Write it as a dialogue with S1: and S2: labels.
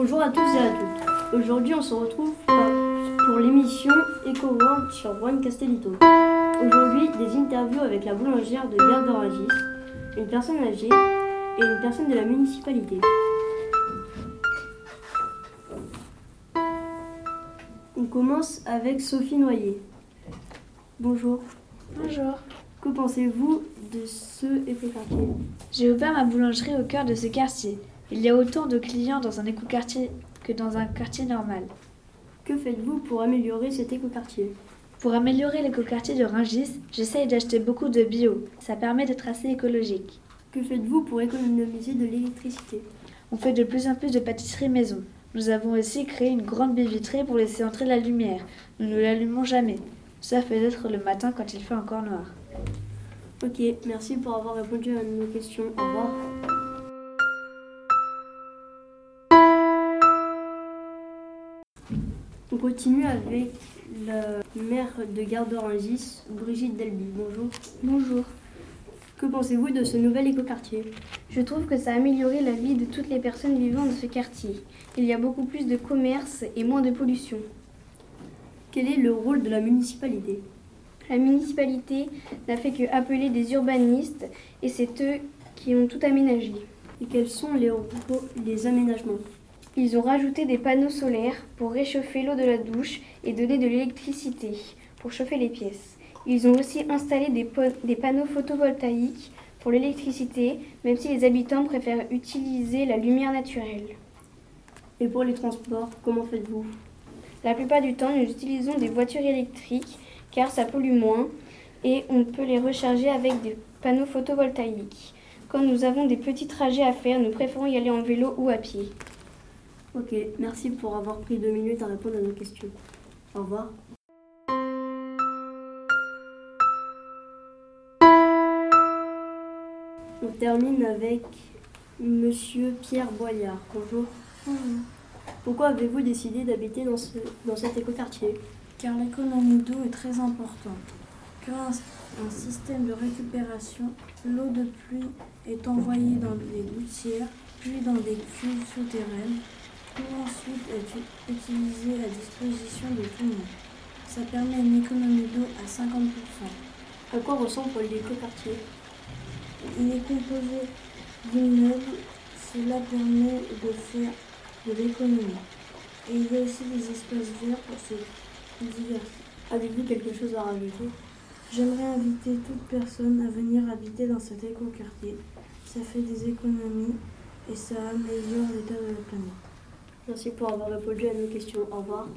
S1: Bonjour à tous et à toutes. Aujourd'hui, on se retrouve pour l'émission Eco World sur Juan Castellito. Aujourd'hui, des interviews avec la boulangère de Gare une personne âgée et une personne de la municipalité. On commence avec Sophie Noyer. Bonjour.
S2: Bonjour.
S1: Que pensez-vous de ce écoquartier
S2: J'ai ouvert ma boulangerie au cœur de ce quartier. Il y a autant de clients dans un écoquartier que dans un quartier normal.
S1: Que faites-vous pour améliorer cet écoquartier?
S2: Pour améliorer l'écoquartier de Ringis, j'essaye d'acheter beaucoup de bio. Ça permet d'être assez écologique.
S1: Que faites-vous pour économiser de l'électricité?
S2: On fait de plus en plus de pâtisseries maison. Nous avons aussi créé une grande baie vitrée pour laisser entrer la lumière. Nous ne l'allumons jamais, sauf peut-être le matin quand il fait encore noir.
S1: Ok, merci pour avoir répondu à nos questions. Au revoir. On continue avec la maire de Garde-Rungis, Brigitte Delby. Bonjour.
S3: Bonjour.
S1: Que pensez-vous de ce nouvel écoquartier?
S3: Je trouve que ça a amélioré la vie de toutes les personnes vivant dans ce quartier. Il y a beaucoup plus de commerce et moins de pollution.
S1: Quel est le rôle de la municipalité?
S3: La municipalité n'a fait que appeler des urbanistes et c'est eux qui ont tout aménagé.
S1: Et quels sont les, les aménagements?
S3: Ils ont rajouté des panneaux solaires pour réchauffer l'eau de la douche et donner de l'électricité pour chauffer les pièces. Ils ont aussi installé des, des panneaux photovoltaïques pour l'électricité, même si les habitants préfèrent utiliser la lumière naturelle.
S1: Et pour les transports, comment faites-vous?
S3: La plupart du temps, nous utilisons des voitures électriques car ça pollue moins et on peut les recharger avec des panneaux photovoltaïques. Quand nous avons des petits trajets à faire, nous préférons y aller en vélo ou à pied.
S1: Ok, merci pour avoir pris deux minutes à répondre à nos questions. Au revoir. On termine avec Monsieur Pierre Boyard. Bonjour.
S4: Bonjour.
S1: Pourquoi avez-vous décidé d'habiter dans, ce, dans cet écoquartier?
S4: Car l'économie d'eau est très importante. Grâce à un système de récupération, l'eau de pluie est envoyée dans des gouttières, puis dans des cuves souterraines, pour ensuite être utilisée à disposition de tout le monde. Ça permet une économie d'eau à 50%.
S1: À quoi ressemble l'écoquartier
S4: il est composé d'immeubles, cela permet de faire de l'économie. Et il y a aussi des espaces verts pour se divertir.
S1: Avez-vous quelque chose à rajouter?
S4: J'aimerais inviter toute personne à venir habiter dans cet écoquartier. Ça fait des économies et ça améliore l'état de la planète.
S1: Merci pour avoir répondu à nos questions. Au revoir.